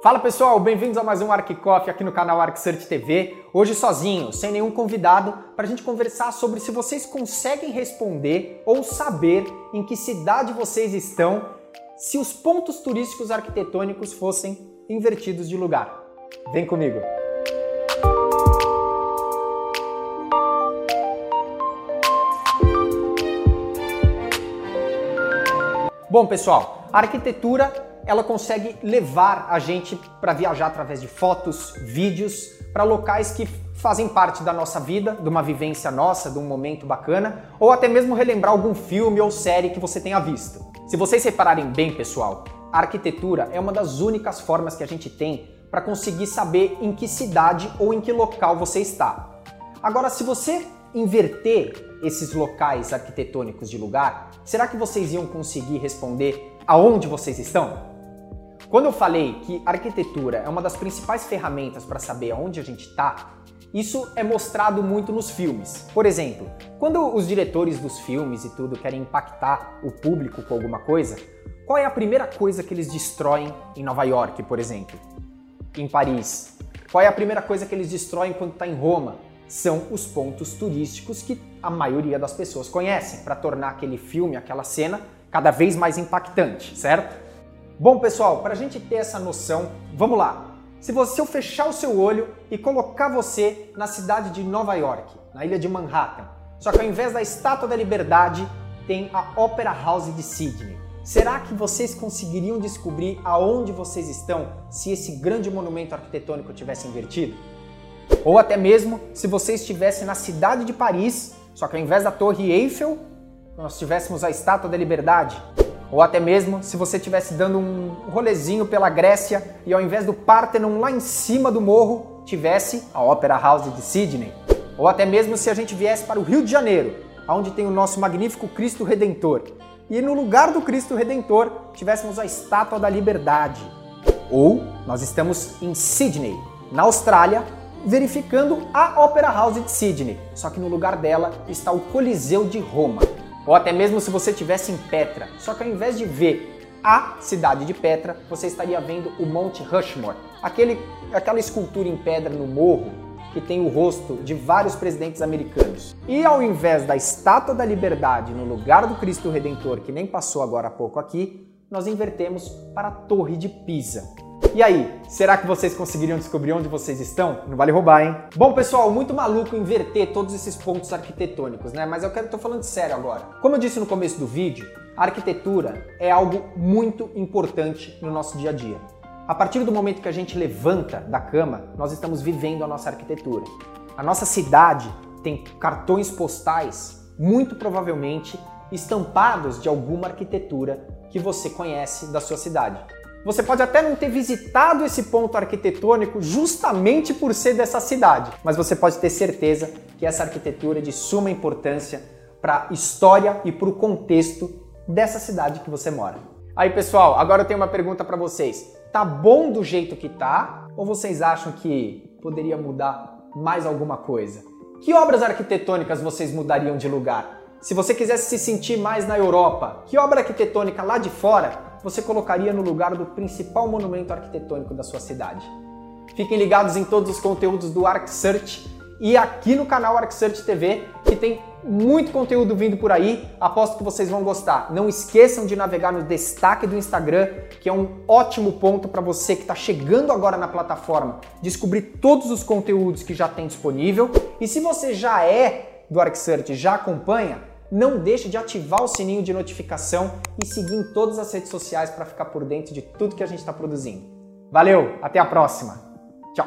Fala pessoal, bem-vindos a mais um ArcCoffee aqui no canal ArcSearch TV. Hoje sozinho, sem nenhum convidado, para a gente conversar sobre se vocês conseguem responder ou saber em que cidade vocês estão se os pontos turísticos arquitetônicos fossem invertidos de lugar. Vem comigo! Bom, pessoal, a arquitetura ela consegue levar a gente para viajar através de fotos, vídeos, para locais que fazem parte da nossa vida, de uma vivência nossa, de um momento bacana, ou até mesmo relembrar algum filme ou série que você tenha visto. Se vocês repararem bem, pessoal, a arquitetura é uma das únicas formas que a gente tem para conseguir saber em que cidade ou em que local você está. Agora, se você inverter esses locais arquitetônicos de lugar, será que vocês iam conseguir responder aonde vocês estão? Quando eu falei que arquitetura é uma das principais ferramentas para saber aonde a gente está, isso é mostrado muito nos filmes. Por exemplo, quando os diretores dos filmes e tudo querem impactar o público com alguma coisa, qual é a primeira coisa que eles destroem em Nova York, por exemplo? Em Paris? Qual é a primeira coisa que eles destroem quando está em Roma? São os pontos turísticos que a maioria das pessoas conhecem, para tornar aquele filme, aquela cena, cada vez mais impactante, certo? Bom, pessoal, para a gente ter essa noção, vamos lá. Se você fechar o seu olho e colocar você na cidade de Nova York, na ilha de Manhattan, só que ao invés da Estátua da Liberdade, tem a Opera House de Sydney. Será que vocês conseguiriam descobrir aonde vocês estão se esse grande monumento arquitetônico tivesse invertido? Ou até mesmo se você estivesse na cidade de Paris, só que ao invés da Torre Eiffel, nós tivéssemos a Estátua da Liberdade. Ou até mesmo se você estivesse dando um rolezinho pela Grécia e ao invés do Parthenon lá em cima do morro, tivesse a Opera House de Sydney. Ou até mesmo se a gente viesse para o Rio de Janeiro, onde tem o nosso magnífico Cristo Redentor. E no lugar do Cristo Redentor tivéssemos a Estátua da Liberdade. Ou nós estamos em Sydney, na Austrália, verificando a Opera House de Sydney. Só que no lugar dela está o Coliseu de Roma. Ou até mesmo se você estivesse em Petra, só que ao invés de ver a cidade de Petra, você estaria vendo o Monte Rushmore, aquele, aquela escultura em pedra no morro que tem o rosto de vários presidentes americanos. E ao invés da Estátua da Liberdade no lugar do Cristo Redentor, que nem passou agora há pouco aqui, nós invertemos para a Torre de Pisa. E aí, será que vocês conseguiriam descobrir onde vocês estão? Não vale roubar, hein? Bom, pessoal, muito maluco inverter todos esses pontos arquitetônicos, né? Mas eu quero tô falando sério agora. Como eu disse no começo do vídeo, a arquitetura é algo muito importante no nosso dia a dia. A partir do momento que a gente levanta da cama, nós estamos vivendo a nossa arquitetura. A nossa cidade tem cartões postais, muito provavelmente estampados de alguma arquitetura que você conhece da sua cidade. Você pode até não ter visitado esse ponto arquitetônico justamente por ser dessa cidade, mas você pode ter certeza que essa arquitetura é de suma importância para a história e para o contexto dessa cidade que você mora. Aí, pessoal, agora eu tenho uma pergunta para vocês. Tá bom do jeito que tá ou vocês acham que poderia mudar mais alguma coisa? Que obras arquitetônicas vocês mudariam de lugar? Se você quisesse se sentir mais na Europa, que obra arquitetônica lá de fora você colocaria no lugar do principal monumento arquitetônico da sua cidade? Fiquem ligados em todos os conteúdos do ArcSearch e aqui no canal ArcSearch TV, que tem muito conteúdo vindo por aí. Aposto que vocês vão gostar. Não esqueçam de navegar no destaque do Instagram, que é um ótimo ponto para você que está chegando agora na plataforma, descobrir todos os conteúdos que já tem disponível. E se você já é do ArcSearch, já acompanha, não deixe de ativar o sininho de notificação e seguir em todas as redes sociais para ficar por dentro de tudo que a gente está produzindo. Valeu, até a próxima. Tchau.